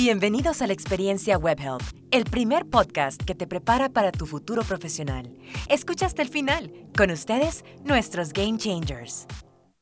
Bienvenidos a la experiencia WebHelp, el primer podcast que te prepara para tu futuro profesional. Escucha hasta el final. Con ustedes, nuestros Game Changers.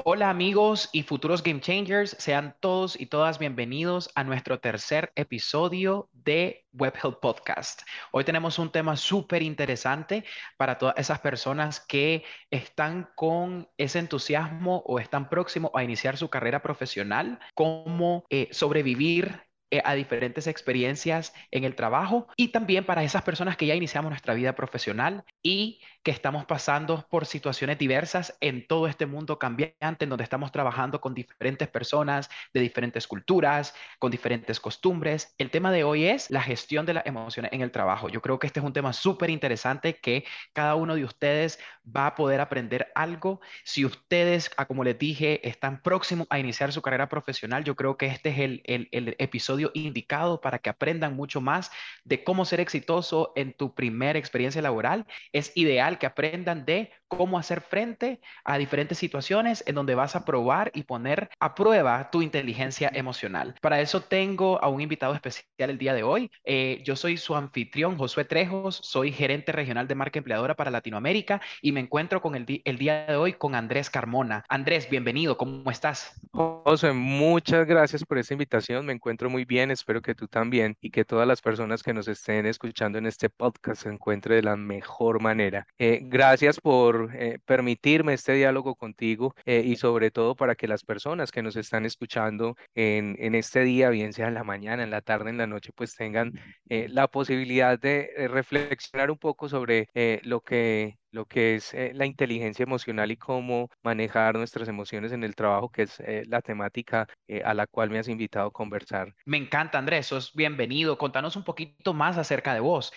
Hola amigos y futuros Game Changers, sean todos y todas bienvenidos a nuestro tercer episodio de WebHelp Podcast. Hoy tenemos un tema súper interesante para todas esas personas que están con ese entusiasmo o están próximos a iniciar su carrera profesional, cómo eh, sobrevivir a diferentes experiencias en el trabajo y también para esas personas que ya iniciamos nuestra vida profesional y que estamos pasando por situaciones diversas en todo este mundo cambiante en donde estamos trabajando con diferentes personas de diferentes culturas, con diferentes costumbres. El tema de hoy es la gestión de las emociones en el trabajo. Yo creo que este es un tema súper interesante que cada uno de ustedes va a poder aprender algo. Si ustedes, ah, como les dije, están próximos a iniciar su carrera profesional, yo creo que este es el, el, el episodio indicado para que aprendan mucho más de cómo ser exitoso en tu primera experiencia laboral. Es ideal que aprendan de cómo hacer frente a diferentes situaciones en donde vas a probar y poner a prueba tu inteligencia emocional. Para eso tengo a un invitado especial el día de hoy. Eh, yo soy su anfitrión, Josué Trejos, soy gerente regional de marca empleadora para Latinoamérica y me encuentro con el, el día de hoy con Andrés Carmona. Andrés, bienvenido, ¿cómo estás? Josué, muchas gracias por esta invitación, me encuentro muy bien, espero que tú también y que todas las personas que nos estén escuchando en este podcast se encuentren de la mejor manera. Eh, gracias por eh, permitirme este diálogo contigo eh, y sobre todo para que las personas que nos están escuchando en, en este día, bien sea en la mañana, en la tarde, en la noche, pues tengan eh, la posibilidad de reflexionar un poco sobre lo que lo que es eh, la inteligencia emocional y cómo manejar nuestras emociones en el trabajo, que es eh, la temática eh, a la cual me has invitado a conversar. Me encanta, Andrés, sos bienvenido. Contanos un poquito más acerca de vos.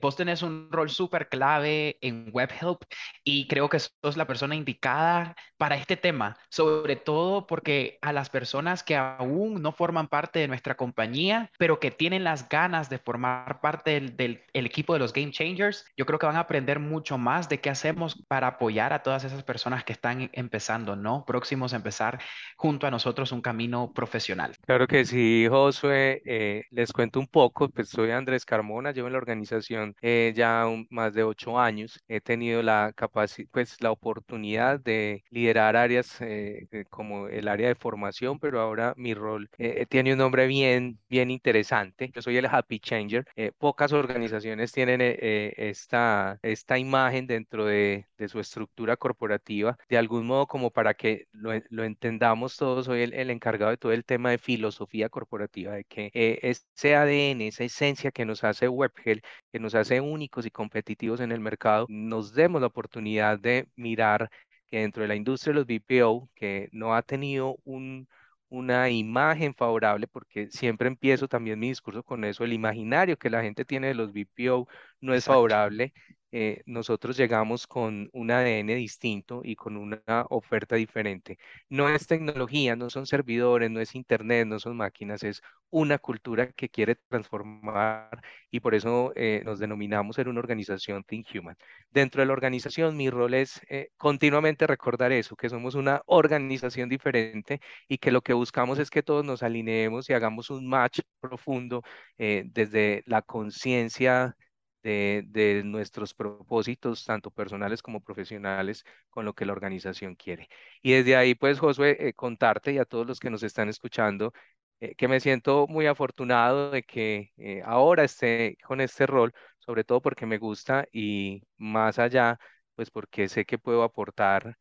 vos tenés un rol súper clave en WebHelp y creo que sos la persona indicada para este tema, sobre todo porque a las personas que aún no forman parte de nuestra compañía, pero que tienen las ganas de formar parte del, del equipo de los Game Changers, yo creo que van a aprender mucho más de qué hacemos para apoyar a todas esas personas que están empezando, ¿no? Próximos a empezar junto a nosotros un camino profesional. Claro que sí, Josué. Eh, les cuento un poco, pues soy Andrés Carmona, llevo en la organización eh, ya más de ocho años. He tenido la capacidad, pues la oportunidad de liderar áreas eh, como el área de formación, pero ahora mi rol tiene un nombre bien, bien interesante. Yo soy el Happy Changer. pocas organizaciones tienen esta, esta imagen dentro de, su estructura corporativa, de algún modo como para que lo, entendamos todos, soy el, encargado de todo el tema de filosofía corporativa, de que eh, ese ADN, esa esencia que nos hace WebGel, que nos hace únicos y competitivos en el mercado, nos demos la oportunidad de mirar que dentro de la industria de los BPO, que no ha tenido un, una imagen favorable, porque siempre empiezo también mi discurso con eso, el imaginario que la gente tiene de los BPO no es favorable, eh, nosotros llegamos con un ADN distinto y con una oferta diferente. No es tecnología, no son servidores, no es internet, no son máquinas, es una cultura que quiere transformar y por eso eh, nos denominamos ser una organización Think Human. Dentro de la organización, mi rol es eh, continuamente recordar eso, que somos una organización diferente y que lo que buscamos es que todos nos alineemos y hagamos un match profundo desde la conciencia de, nuestros propósitos, tanto personales como profesionales, con lo que la organización quiere. Y desde ahí, pues, Josué, eh, contarte y a todos los que nos están escuchando, eh, que me siento muy afortunado de que eh, ahora esté con este rol, sobre todo porque me gusta y más allá, pues porque sé que puedo aportar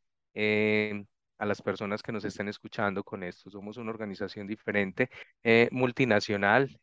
a las personas que nos estén escuchando con esto. Somos una organización diferente, multinacional,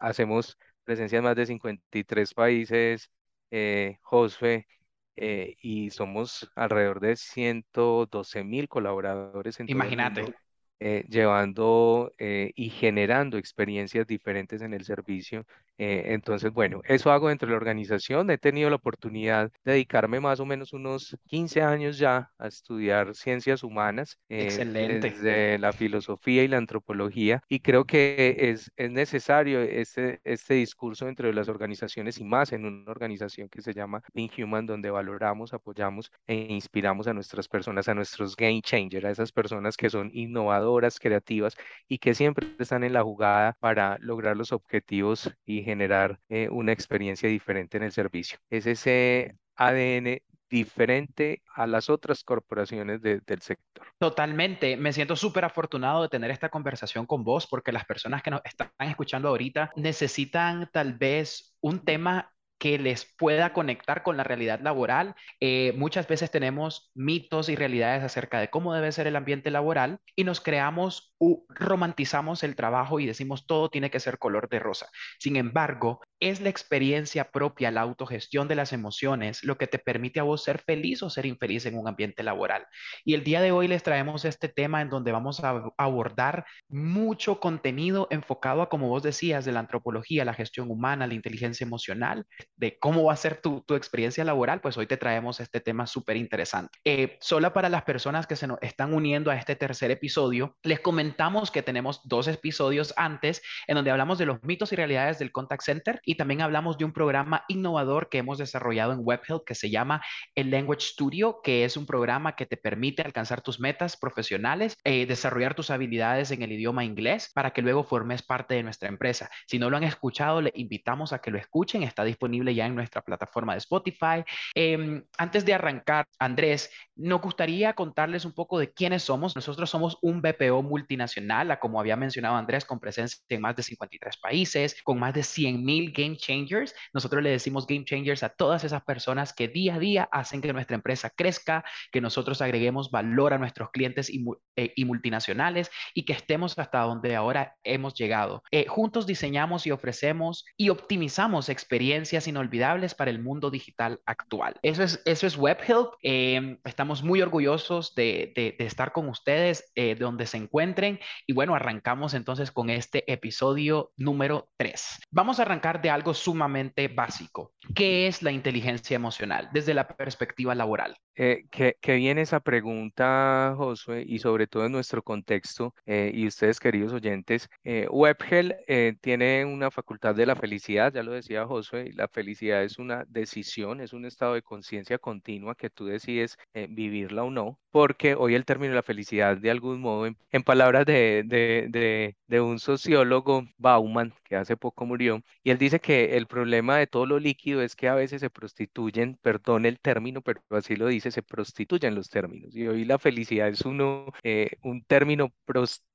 hacemos presencia en más de 53 países, eh, Josfe, eh, y somos alrededor de 112 mil colaboradores en Imagínate. Eh, llevando eh, y generando experiencias diferentes en el servicio Eh, entonces, bueno, eso hago dentro de la organización. He tenido la oportunidad de dedicarme más o menos unos 15 años ya a estudiar ciencias humanas, eh, Excelente. desde la filosofía y la antropología, y creo que es, es necesario este, este discurso dentro de las organizaciones y más en una organización que se llama Being Human, donde valoramos, apoyamos e inspiramos a nuestras personas, a nuestros game changers, a esas personas que son innovadoras, creativas y que siempre están en la jugada para lograr los objetivos y generar eh, una experiencia diferente en el servicio. Es ese ADN diferente a las otras corporaciones del sector. Totalmente. Me siento súper afortunado de tener esta conversación con vos porque las personas que nos están escuchando ahorita necesitan tal vez un tema que les pueda conectar con la realidad laboral. Eh, muchas veces tenemos mitos y realidades acerca de cómo debe ser el ambiente laboral y nos creamos romantizamos el trabajo y decimos todo tiene que ser color de rosa. Sin embargo, es la experiencia propia, la autogestión de las emociones, lo que te permite a vos ser feliz o ser infeliz en un ambiente laboral. Y el día de hoy les traemos este tema en donde vamos a abordar mucho contenido enfocado a, como vos decías, de la antropología, la gestión humana, la inteligencia emocional, de cómo va a ser tu, experiencia laboral, pues hoy te traemos este tema súper interesante. Eh, solo para las personas que se nos están uniendo a este tercer episodio, les comentamos que tenemos dos episodios antes en donde hablamos de los mitos y realidades del contact center y también hablamos de un programa innovador que hemos desarrollado en WebHelp que se llama el Language Studio, que es un programa que te permite alcanzar tus metas profesionales, eh, desarrollar tus habilidades en el idioma inglés para que luego formes parte de nuestra empresa. Si no lo han escuchado, le invitamos a que lo escuchen. Está disponible ya en nuestra plataforma de Spotify. Em, antes de arrancar, Andrés, nos gustaría contarles un poco de quiénes somos. Nosotros somos un BPO multinacional, como había mencionado Andrés, con presencia en más de 53 países, con más de 100 mil game changers. Nosotros le decimos game changers a todas esas personas que día a día hacen que nuestra empresa crezca, que nosotros agreguemos valor a nuestros clientes y, eh, multinacionales y que estemos hasta donde ahora hemos llegado. Eh, juntos diseñamos y ofrecemos y optimizamos experiencias inolvidables para el mundo digital actual. Eso es, eso es WebHelp. Em, estamos muy orgullosos de, de, estar con ustedes, eh, donde se encuentren. Y bueno, arrancamos entonces con este episodio número 3. Vamos a arrancar de algo sumamente básico. ¿Qué es la inteligencia emocional desde la perspectiva laboral? Eh, que, viene esa pregunta, Josué, y sobre todo en nuestro contexto, eh, y ustedes, queridos oyentes, eh, WebGel eh, tiene una facultad de la felicidad, ya lo decía Josué, la felicidad es una decisión, es un estado de conciencia continua que tú decides vivirla o no, porque hoy el término de la felicidad, de algún modo, en, palabras de, de, de un sociólogo, Bauman, que hace poco murió, y él dice que el problema de todo lo líquido es que a veces se prostituyen, perdón el término, pero así lo dice, se prostituyen los términos. Y hoy la felicidad es uno, eh, un término prostituido,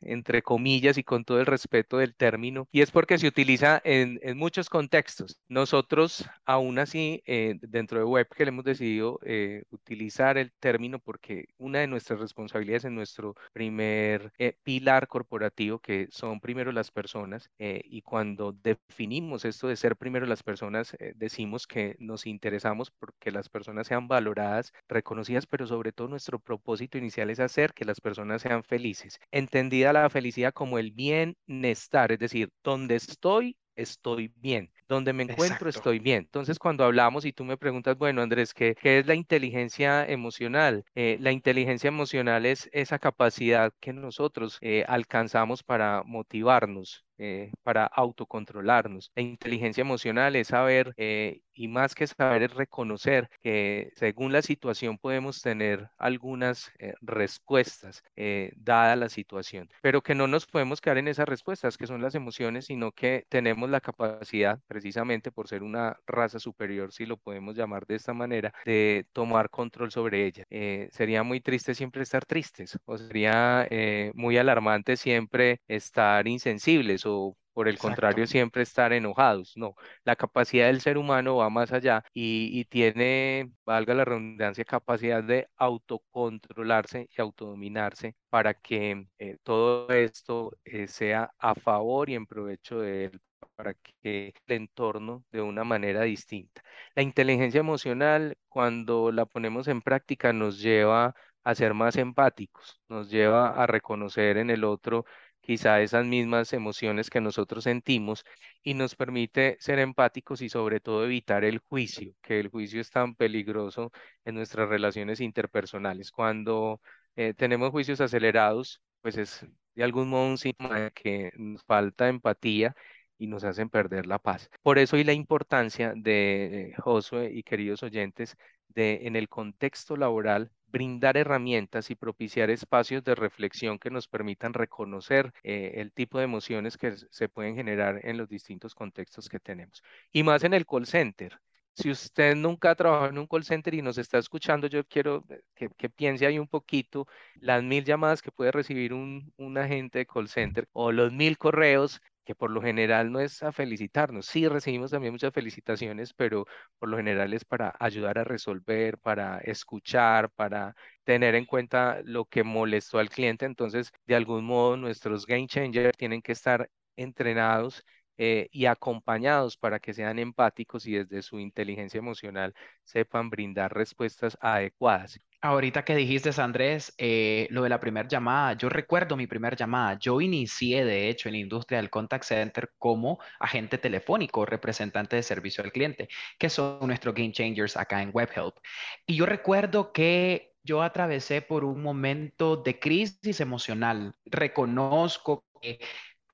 entre comillas, y con todo el respeto del término, y es porque se utiliza en, en muchos contextos. Nosotros, aún así, eh, dentro de web que le hemos decidido eh, utilizar el término porque una de nuestras responsabilidades en nuestro primer pilar corporativo, que son primero las personas, y cuando definimos esto de ser primero las personas, decimos que nos interesamos porque las personas sean valoradas, reconocidas, pero sobre todo nuestro propósito inicial es hacer que las personas sean felices. Entendida la felicidad como el bienestar, es decir, donde estoy, estoy bien. Donde me encuentro, estoy bien. Entonces, cuando hablamos y tú me preguntas, bueno, Andrés, ¿qué, qué es la inteligencia emocional? Eh, la inteligencia emocional es esa capacidad que nosotros eh, alcanzamos para motivarnos, eh, para autocontrolarnos. La inteligencia emocional es saber, eh, y más que saber, es reconocer que según la situación podemos tener algunas eh, respuestas dada la situación, pero que no nos podemos quedar en esas respuestas, que son las emociones, sino que tenemos la capacidad, precisamente por ser una raza superior, si lo podemos llamar de esta manera, de tomar control sobre ella. sería muy triste siempre estar tristes, o sería muy alarmante siempre estar insensibles por el contrario siempre estar enojados. No, la capacidad del ser humano va más allá y, tiene, valga la redundancia, capacidad de autocontrolarse y autodominarse para que eh, todo esto eh, sea a favor y en provecho de él para que el entorno de una manera distinta. La inteligencia emocional, cuando la ponemos en práctica, nos lleva a ser más empáticos, nos lleva a reconocer en el otro quizá esas mismas emociones que nosotros sentimos y nos permite ser empáticos y sobre todo evitar el juicio, que el juicio es tan peligroso en nuestras relaciones interpersonales. Cuando eh, tenemos juicios acelerados, pues es de algún modo un síntoma de que falta empatía y nos hacen perder la paz. Por eso y la importancia de Josué y queridos oyentes de en el contexto laboral brindar herramientas y propiciar espacios de reflexión que nos permitan reconocer eh, el tipo de emociones que se pueden generar en los distintos contextos que tenemos. Y más en el call center. Si usted nunca ha trabajado en un call center y nos está escuchando, yo quiero que, que piense ahí un poquito las mil llamadas que puede recibir un, un agente de call center o los mil correos que por lo general no es a felicitarnos. Sí, recibimos también muchas felicitaciones, pero por lo general es para ayudar a resolver, para escuchar, para tener en cuenta lo que molestó al cliente. Entonces, de algún modo, nuestros game changers tienen que estar entrenados eh, y acompañados para que sean empáticos y desde su inteligencia emocional sepan brindar respuestas adecuadas. Ahorita que dijiste, Andrés, eh, lo de la primera llamada, yo recuerdo mi primera llamada. Yo inicié, de hecho, en la industria del contact center como agente telefónico, representante de servicio al cliente, que son nuestros game changers acá en WebHelp. Y yo recuerdo que yo atravesé por un momento de crisis emocional. Reconozco que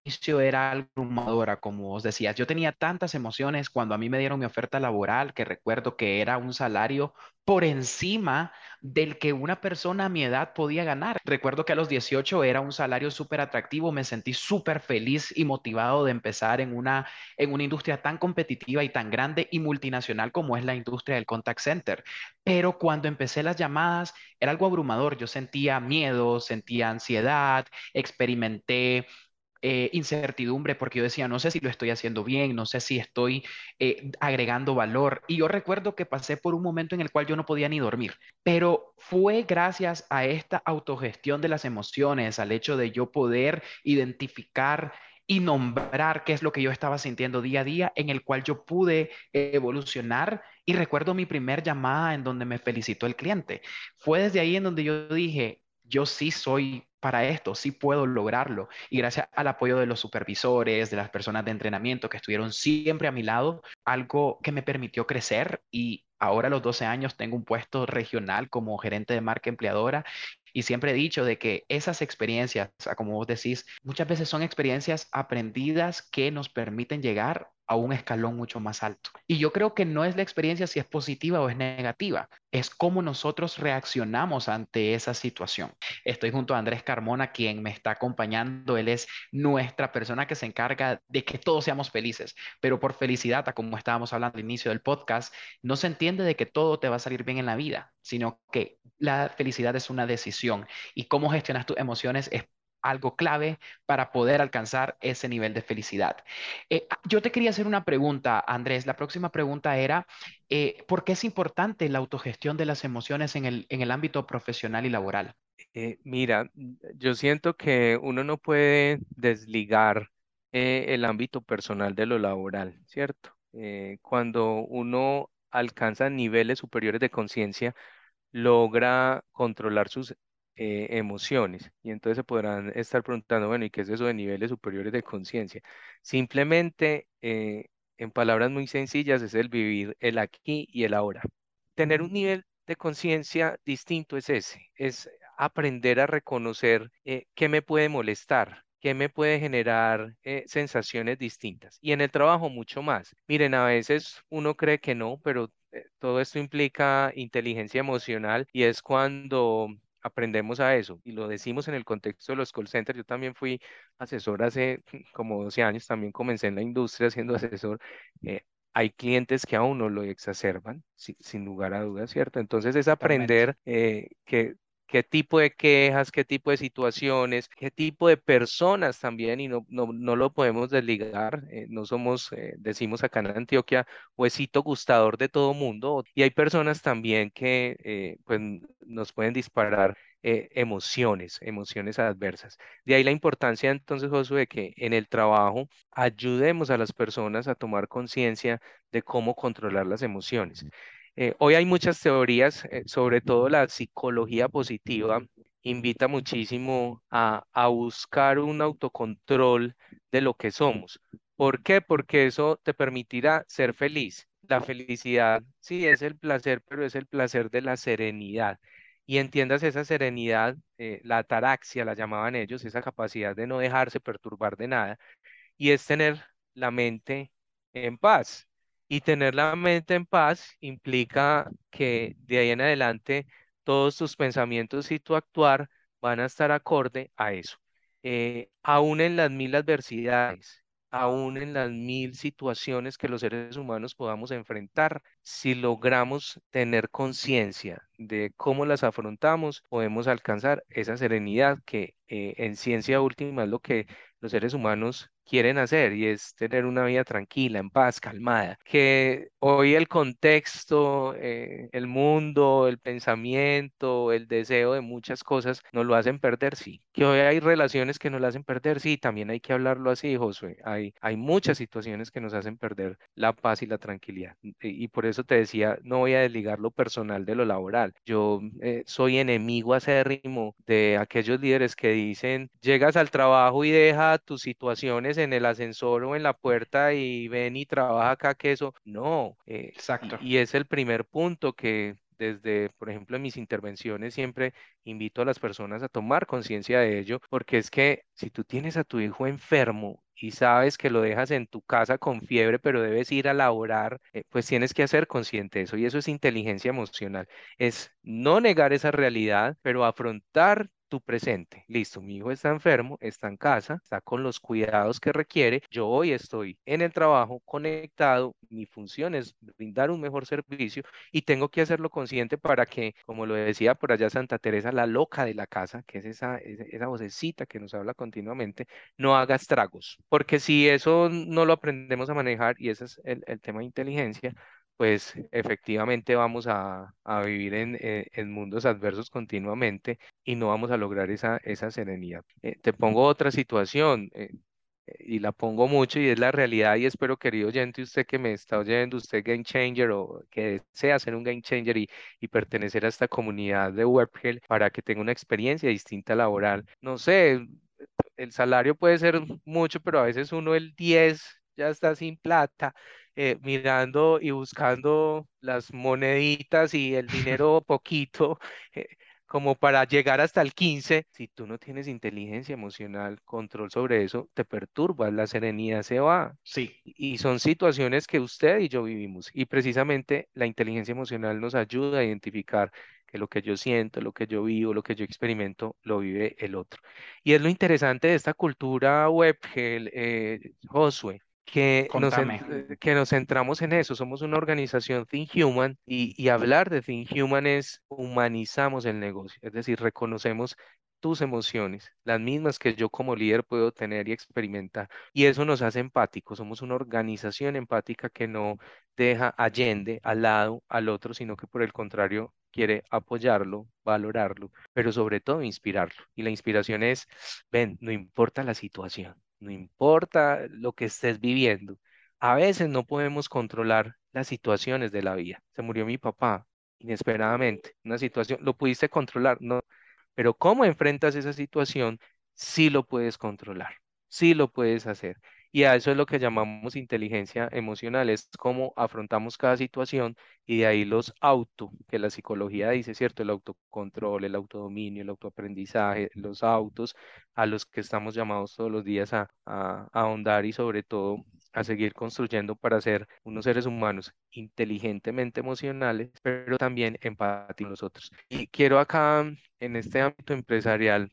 era abrumadora, como vos decías. Yo tenía tantas emociones cuando a mí me dieron mi oferta laboral que recuerdo que era un salario por encima del que una persona a mi edad podía ganar. Recuerdo que a los 18 era un salario súper atractivo, me sentí súper feliz y motivado de empezar en una, en una industria tan competitiva y tan grande y multinacional como es la industria del contact center. Pero cuando empecé las llamadas era algo abrumador, yo sentía miedo, sentía ansiedad, experimenté eh, incertidumbre porque yo decía, no sé si lo estoy haciendo bien, no sé si estoy eh, agregando valor. Y yo recuerdo que pasé por un momento en el cual yo no podía ni dormir, pero fue gracias a esta autogestión de las emociones, al hecho de yo poder identificar y nombrar qué es lo que yo estaba sintiendo día a día, en el cual yo pude evolucionar. Y recuerdo mi primer llamada en donde me felicitó el cliente. Fue desde ahí en donde yo dije, yo sí soy para esto, sí puedo lograrlo. Y gracias al apoyo de los supervisores, de las personas de entrenamiento que estuvieron siempre a mi lado, algo que me permitió crecer y ahora a los 12 años tengo un puesto regional como gerente de marca empleadora y siempre he dicho de que esas experiencias, como vos decís, muchas veces son experiencias aprendidas que nos permiten llegar a un escalón mucho más alto. Y yo creo que no es la experiencia si es positiva o es negativa, es cómo nosotros reaccionamos ante esa situación. Estoy junto a Andrés Carmona, quien me está acompañando. Él es nuestra persona que se encarga de que todos seamos felices, pero por felicidad, como estábamos hablando al inicio del podcast, no se entiende de que todo te va a salir bien en la vida, sino que la felicidad es una decisión y cómo gestionas tus emociones es algo clave para poder alcanzar ese nivel de felicidad. Eh, ah, yo te quería hacer una pregunta, Andrés. La próxima pregunta era, eh, ¿por qué es importante la autogestión de las emociones en el, en el ámbito profesional y laboral? Eh, mira, yo siento que uno no puede desligar el ámbito personal de lo laboral, ¿cierto? cuando uno alcanza niveles superiores de conciencia, logra controlar sus eh, emociones. Y entonces se podrán estar preguntando, bueno, ¿y qué es eso de niveles superiores de conciencia? Simplemente, eh, en palabras muy sencillas, es el vivir el aquí y el ahora. Tener un nivel de conciencia distinto es ese, es aprender a reconocer eh, qué me puede molestar, qué me puede generar sensaciones distintas. Y en el trabajo mucho más. Miren, a veces uno cree que no, pero todo esto implica inteligencia emocional y es cuando aprendemos a eso y lo decimos en el contexto de los call centers. Yo también fui asesor hace como 12 años, también comencé en la industria siendo asesor. Eh, hay clientes que aún no lo exacerban, sin lugar a dudas, ¿cierto? Entonces es aprender eh, que qué tipo de quejas, qué tipo de situaciones, qué tipo de personas también, y no, no, no lo podemos desligar. Eh, no somos, eh, decimos acá en Antioquia, huesito gustador de todo mundo, y hay personas también que eh, pues, nos pueden disparar emociones, emociones adversas. De ahí la importancia entonces, Josué, de que en el trabajo ayudemos a las personas a tomar conciencia de cómo controlar las emociones. Eh, hoy hay muchas teorías, eh, sobre todo la psicología positiva, invita muchísimo a, buscar un autocontrol de lo que somos. ¿Por qué? Porque eso te permitirá ser feliz. La felicidad, sí, es el placer, pero es el placer de la serenidad. Y entiendas esa serenidad, eh, la ataraxia la llamaban ellos, esa capacidad de no dejarse perturbar de nada, y es tener la mente en paz. Y tener la mente en paz implica que de ahí en adelante todos tus pensamientos y tu actuar van a estar acorde a eso. Eh, aún en las mil adversidades, aún en las mil situaciones que los seres humanos podamos enfrentar, si logramos tener conciencia de cómo las afrontamos, podemos alcanzar esa serenidad que eh, en ciencia última es lo que los seres humanos quieren hacer y es tener una vida tranquila, en paz, calmada. Que hoy el contexto, eh, el mundo, el pensamiento, el deseo de muchas cosas nos lo hacen perder, sí. Que hoy hay relaciones que nos lo hacen perder, sí. También hay que hablarlo así, Josué. Hay, hay muchas situaciones que nos hacen perder la paz y la tranquilidad. Y, por eso te decía, no voy a desligar lo personal de lo laboral. Yo eh, soy enemigo acérrimo de aquellos líderes que dicen, llegas al trabajo y deja tus situaciones en el ascensor o en la puerta y ven y trabaja acá que eso. No. Eh, Exacto. Y, es el primer punto que desde, por ejemplo, en mis intervenciones siempre invito a las personas a tomar conciencia de ello, porque es que si tú tienes a tu hijo enfermo y sabes que lo dejas en tu casa con fiebre, pero debes ir a laborar, eh, pues tienes que hacer consciente eso. Y eso es inteligencia emocional. Es no negar esa realidad, pero afrontar tu presente. Listo, mi hijo está enfermo, está en casa, está con los cuidados que requiere. Yo hoy estoy en el trabajo conectado. Mi función es brindar un mejor servicio y tengo que hacerlo consciente para que, como lo decía por allá Santa Teresa, la loca de la casa, que es esa, esa, vocecita que nos habla continuamente, no haga estragos. Porque si eso no lo aprendemos a manejar, y ese es el, el tema de inteligencia, pues efectivamente vamos a, vivir eh, en, mundos adversos continuamente y no vamos a lograr esa, esa serenidad. Eh, te pongo otra situación eh, y la pongo mucho y es la realidad y espero, querido oyente, usted que me está oyendo, usted game changer o que desea ser un game changer y, y pertenecer a esta comunidad de WebHelp para que tenga una experiencia distinta laboral. No sé, el salario puede ser mucho, pero a veces uno el 10 ya está sin plata eh, mirando y buscando las moneditas y el dinero poquito, eh, como para llegar hasta el 15, si tú no tienes inteligencia emocional, control sobre eso, te perturbas, la serenidad se va. Sí. Y son situaciones que usted y yo vivimos. Y precisamente la inteligencia emocional nos ayuda a identificar que lo que yo siento, lo que yo vivo, lo que yo experimento, lo vive el otro. Y es lo interesante de esta cultura web, eh, Josué, que nos, que nos centramos en eso. Somos una organización Think Human y, y hablar de Think Human es humanizamos el negocio, es decir, reconocemos tus emociones, las mismas que yo como líder puedo tener y experimentar. Y eso nos hace empáticos. Somos una organización empática que no deja allende al lado al otro, sino que por el contrario quiere apoyarlo, valorarlo, pero sobre todo inspirarlo. Y la inspiración es, ven, no importa la situación, no importa lo que estés viviendo. A veces no podemos controlar las situaciones de la vida. Se murió mi papá inesperadamente, una situación, ¿lo pudiste controlar? No, pero cómo enfrentas esa situación, sí lo puedes controlar, sí lo puedes hacer. Y a eso es lo que llamamos inteligencia emocional, es cómo afrontamos cada situación y de ahí los auto, que la psicología dice, ¿cierto? El autocontrol, el autodominio, el autoaprendizaje, los autos a los que estamos llamados todos los días a, a, ahondar y sobre todo a seguir construyendo para ser unos seres humanos inteligentemente emocionales, pero también empáticos nosotros. Y quiero acá, en este ámbito empresarial,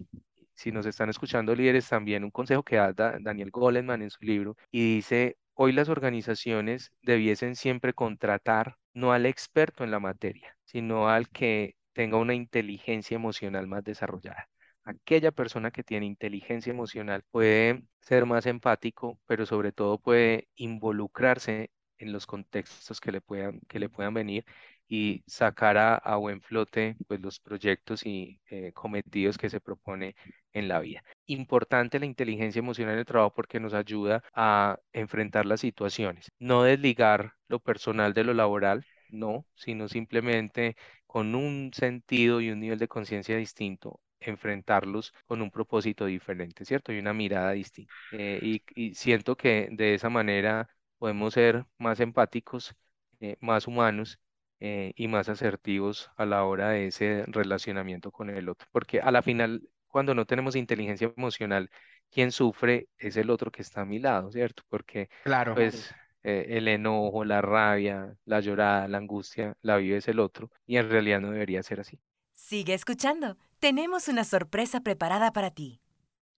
si nos están escuchando líderes, también un consejo que da Daniel Goleman en su libro y dice, hoy las organizaciones debiesen siempre contratar no al experto en la materia, sino al que tenga una inteligencia emocional más desarrollada. Aquella persona que tiene inteligencia emocional puede ser más empático, pero sobre todo puede involucrarse en los contextos que le puedan, que le puedan venir y sacar a, buen flote pues, los proyectos y eh, cometidos que se propone en la vida. Importante la inteligencia emocional en el trabajo porque nos ayuda a enfrentar las situaciones, no desligar lo personal de lo laboral, no, sino simplemente con un sentido y un nivel de conciencia distinto, enfrentarlos con un propósito diferente, ¿cierto? Y una mirada distinta. Eh, y siento que de esa manera podemos ser más empáticos, eh, más humanos eh, y más asertivos a la hora de ese relacionamiento con el otro. Porque a la final, cuando no tenemos inteligencia emocional, quien sufre es el otro que está a mi lado, ¿cierto? Porque Claro. pues eh, el enojo, la rabia, la llorada, la angustia, la vive es el otro y en realidad no debería ser así. Sigue escuchando. Tenemos una sorpresa preparada para ti.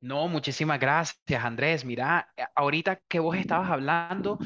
No, muchísimas gracias, Andrés. Mira, eh, ahorita que vos estabas hablando,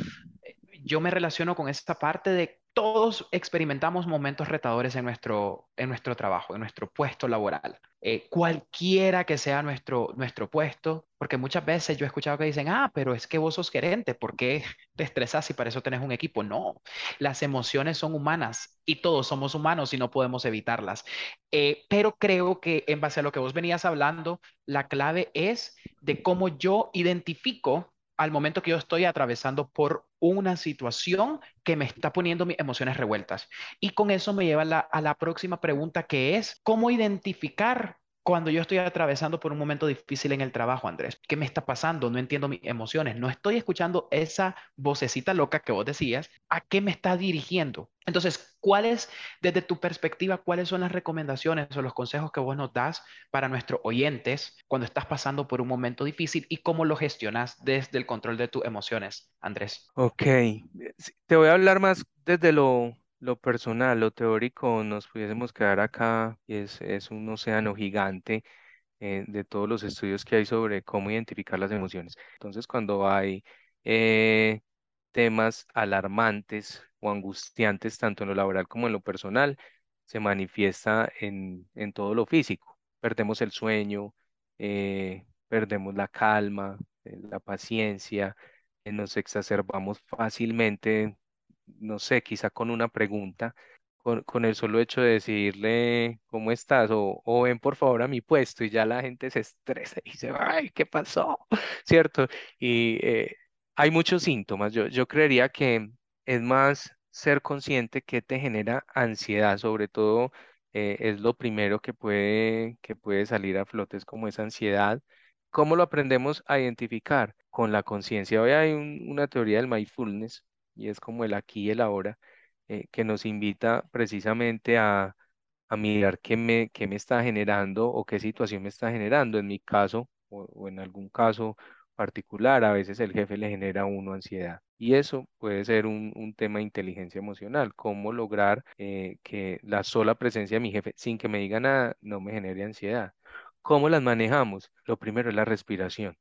eh, yo me relaciono con esta parte de todos experimentamos momentos retadores en nuestro, en nuestro trabajo, en nuestro puesto laboral. Eh, cualquiera que sea nuestro, nuestro puesto, porque muchas veces yo he escuchado que dicen, ah, pero es que vos sos gerente, ¿por qué te estresas y para eso tenés un equipo? No, las emociones son humanas y todos somos humanos y no podemos evitarlas. Eh, pero creo que en base a lo que vos venías hablando, la clave es de cómo yo identifico al momento que yo estoy atravesando por una situación que me está poniendo mis emociones revueltas. Y con eso me lleva a la, próxima pregunta que es, ¿cómo identificar cuando yo estoy atravesando por un momento difícil en el trabajo, Andrés, ¿qué me está pasando? No entiendo mis emociones, no estoy escuchando esa vocecita loca que vos decías, ¿a qué me está dirigiendo? Entonces, ¿cuáles, desde tu perspectiva, cuáles son las recomendaciones o los consejos que vos nos das para nuestros oyentes cuando estás pasando por un momento difícil y cómo lo gestionas desde el control de tus emociones, Andrés? Ok, eh, te voy a hablar más desde lo, lo personal, lo teórico, nos pudiésemos quedar acá y es, es un océano gigante eh, de todos los estudios que hay sobre cómo identificar las emociones. Entonces, cuando hay eh, temas alarmantes o angustiantes, tanto en lo laboral como en lo personal, se manifiesta en, en todo lo físico. Perdemos el sueño, eh, perdemos la calma, la paciencia, nos exacerbamos fácilmente no sé, quizá con una pregunta, con, con el solo hecho de decirle cómo estás o, o ven por favor a mi puesto y ya la gente se estresa y dice, ay, ¿qué pasó? ¿Cierto? Y eh, hay muchos síntomas. Yo, yo creería que es más ser consciente que te genera ansiedad, sobre todo eh, es lo primero que puede, que puede salir a flote, es como esa ansiedad. ¿Cómo lo aprendemos a identificar? Con la conciencia. Hoy hay un- una teoría del mindfulness y es como el aquí y el ahora, eh, que nos invita precisamente a, a mirar qué me, qué me está generando o qué situación me está generando. En mi caso, o, en algún caso particular, a veces el jefe le genera a uno ansiedad. Y eso puede ser un, un tema de inteligencia emocional, cómo lograr eh, que la sola presencia de mi jefe, sin que me diga nada, no me genere ansiedad. ¿Cómo las manejamos? Lo primero es la respiración.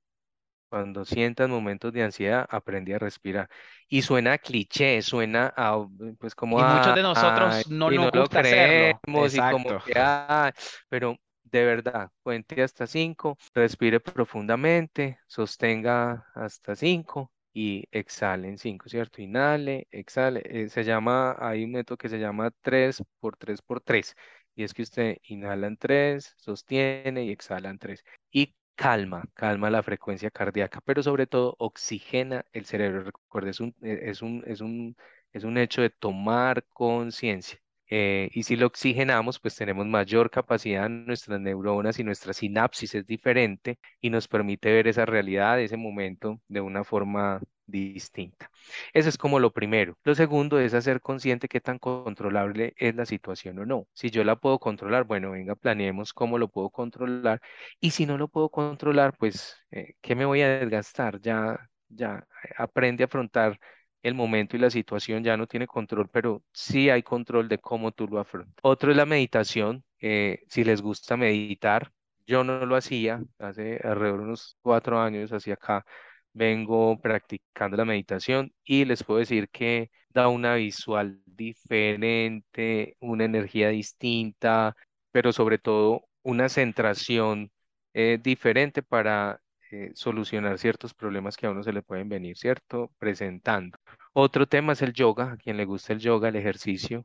Cuando sientas momentos de ansiedad, aprende a respirar. Y suena a cliché, suena a, pues como Y muchos a, de ay, nosotros no y no nos lo gusta hacerlo. creemos y como que, ay, pero de verdad, cuente hasta cinco, respire profundamente, sostenga hasta cinco y exhale en cinco, ¿cierto? Inhale, exhale. eh, se llama, hay un método que se llama 3 por 3 por 3 y es que usted inhala en 3, sostiene y exhala en 3 y calma, calma la frecuencia cardíaca, pero sobre todo oxigena el cerebro. Recuerde, es un, eh, es un, es un, es un hecho de tomar conciencia. Eh, y si lo oxigenamos, pues tenemos mayor capacidad, nuestras neuronas y nuestra sinapsis es diferente y nos permite ver esa realidad, ese momento de una forma distinta. Eso es como lo primero. Lo segundo es hacer consciente qué tan controlable es la situación o no. Si yo la puedo controlar, bueno, venga, planeemos cómo lo puedo controlar. Y si no lo puedo controlar, pues, eh, ¿qué me voy a desgastar? Ya, ya eh, aprende a afrontar el momento y la situación, ya no tiene control, pero sí hay control de cómo tú lo afrontas. Otro es la meditación. eh, si les gusta meditar, yo no lo hacía hace alrededor de unos cuatro años hacia acá vengo practicando la meditación y les puedo decir que da una visual diferente, una energía distinta, pero sobre todo una centración eh, diferente para eh, solucionar ciertos problemas que a uno se le pueden venir, ¿cierto? Presentando. Otro tema es el yoga, a quien le gusta el yoga, el ejercicio.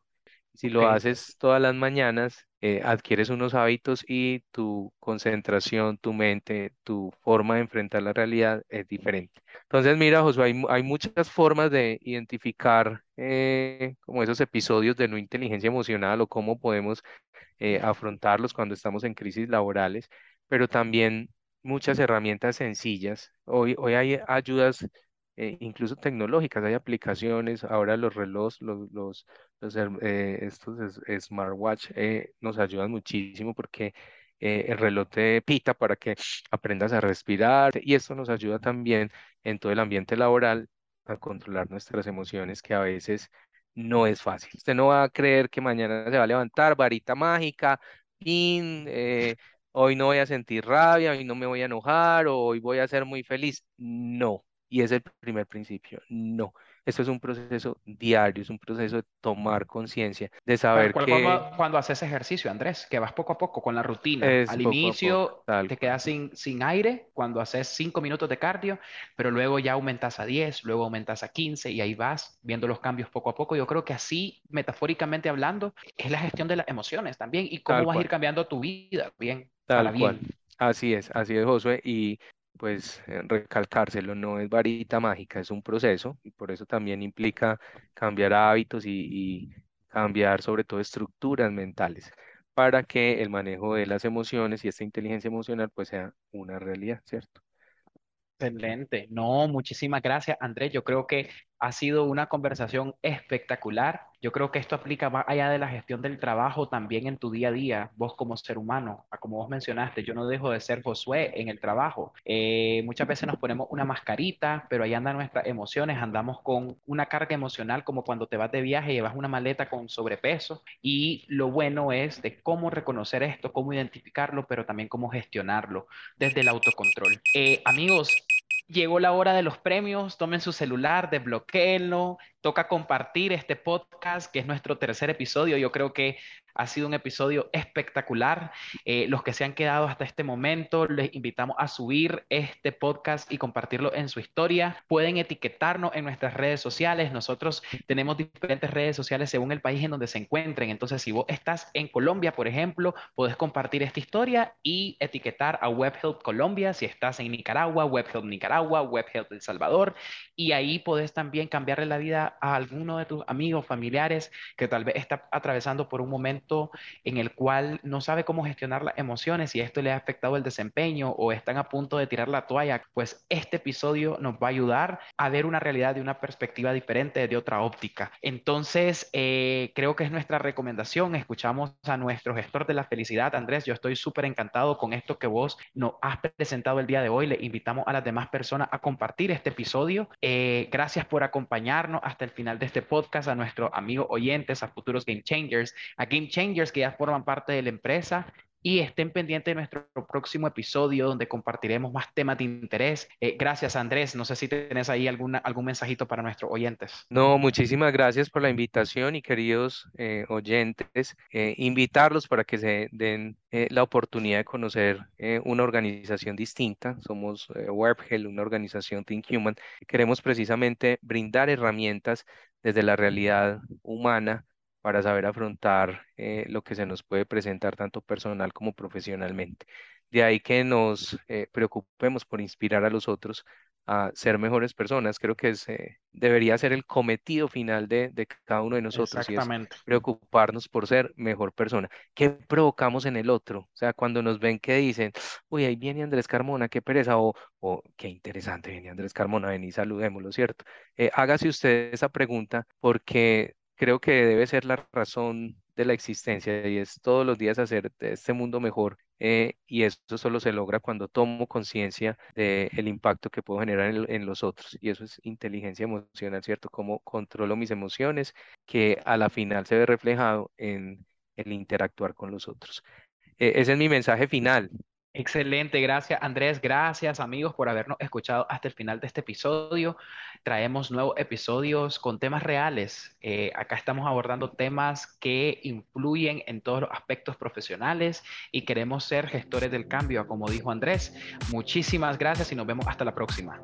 Si lo haces todas las mañanas, eh, adquieres unos hábitos y tu concentración, tu mente, tu forma de enfrentar la realidad es diferente. Entonces, mira, Josué, hay, hay muchas formas de identificar eh, como esos episodios de no inteligencia emocional o cómo podemos eh, afrontarlos cuando estamos en crisis laborales, pero también muchas herramientas sencillas. Hoy, hoy hay ayudas eh, incluso tecnológicas, hay aplicaciones, ahora los relojes, los, los, eh, estos smartwatch eh, nos ayudan muchísimo porque el reloj te pita para que aprendas a respirar y esto nos ayuda también en todo el ambiente laboral a controlar nuestras emociones que a veces no es fácil. Usted no va a creer que mañana se va a levantar, varita mágica, pin, hoy no voy a sentir rabia, hoy no me voy a enojar, o hoy voy a ser muy feliz. No, y es el primer principio. No, esto es un proceso diario, es un proceso de tomar conciencia, de saber que... Cuando, cuando, haces ejercicio, Andrés, que vas poco a poco con la rutina. Al inicio te quedas sin, sin aire cuando haces 5 minutos de cardio, pero luego ya aumentas a 10, luego aumentas a 15 y ahí vas viendo los cambios poco a poco. Yo creo que así, metafóricamente hablando, es la gestión de las emociones también y cómo vas a ir cambiando tu vida bien. Tal cual. Así es, así es, Josué. Y pues eh, recalcárselo, no es varita mágica, es un proceso y por eso también implica cambiar hábitos y, cambiar sobre todo estructuras mentales para que el manejo de las emociones y esta inteligencia emocional pues sea una realidad, ¿cierto? Excelente. No, muchísimas gracias, Andrés. Yo creo que ha sido una conversación espectacular. Yo creo que esto aplica más allá de la gestión del trabajo, también en tu día a día, vos como ser humano. Como vos mencionaste, yo no dejo de ser Josué en el trabajo. Eh, muchas veces nos ponemos una mascarita, pero ahí andan nuestras emociones, andamos con una carga emocional como cuando te vas de viaje y llevas una maleta con sobrepeso. Y lo bueno es de cómo reconocer esto, cómo identificarlo, pero también cómo gestionarlo desde el autocontrol. Eh, amigos, llegó la hora de los premios, tomen su celular, desbloqueenlo, toca compartir este podcast, que es nuestro tercer episodio. Yo creo que ha sido un episodio espectacular. Eh, los que se han quedado hasta este momento, les invitamos a subir este podcast y compartirlo en su historia. Pueden etiquetarnos en nuestras redes sociales. Nosotros tenemos diferentes redes sociales según el país en donde se encuentren. Entonces, si vos estás en Colombia, por ejemplo, puedes compartir esta historia y etiquetar a WebHelp Colombia. Si estás en Nicaragua, WebHelp Nicaragua, WebHelp El Salvador. Y ahí puedes también cambiarle la vida a alguno de tus amigos, familiares que tal vez está atravesando por un momento en el cual no sabe cómo gestionar las emociones y esto le ha afectado el desempeño o están a punto de tirar la toalla, pues este episodio nos va a ayudar a ver una realidad de una perspectiva diferente, de otra óptica. Entonces, eh, creo que es nuestra recomendación. Escuchamos a nuestro gestor de la felicidad, Andrés. Yo estoy súper encantado con esto que vos nos has presentado el día de hoy. Le invitamos a las demás personas a compartir este episodio. Eh, gracias por acompañarnos hasta el final de este podcast, a nuestros amigos oyentes, a futuros Game Changers, a Game Changers que ya forman parte de la empresa y estén pendientes de nuestro próximo episodio donde compartiremos más temas de interés. Eh, gracias, Andrés. No sé si tienes ahí alguna, algún mensajito para nuestros oyentes. No, muchísimas gracias por la invitación y queridos eh, oyentes, eh, invitarlos para que se den la oportunidad de conocer una organización distinta. Somos WebHel, una organización Think Human. Queremos precisamente brindar herramientas desde la realidad humana para saber afrontar eh, lo que se nos puede presentar tanto personal como profesionalmente. De ahí que nos eh, preocupemos por inspirar a los otros a ser mejores personas. Creo que eh, debería ser el cometido final de, cada uno de nosotros. Exactamente. preocuparnos por ser mejor persona. ¿Qué provocamos en el otro? O sea, cuando nos ven que dicen, uy, ahí viene Andrés Carmona, qué pereza, o, o qué interesante viene Andrés Carmona, ven y saludémoslo, ¿cierto? hágase usted esa pregunta porque creo que debe ser la razón de la existencia y es todos los días hacer este mundo mejor eh, y eso solo se logra cuando tomo conciencia del impacto que puedo generar en, los otros y eso es inteligencia emocional, ¿cierto? Cómo controlo mis emociones que a la final se ve reflejado en el interactuar con los otros. E, ese es mi mensaje final. Excelente, gracias Andrés, gracias amigos por habernos escuchado hasta el final de este episodio. Traemos nuevos episodios con temas reales. Eh, acá estamos abordando temas que influyen en todos los aspectos profesionales y queremos ser gestores del cambio, como dijo Andrés. Muchísimas gracias y nos vemos hasta la próxima.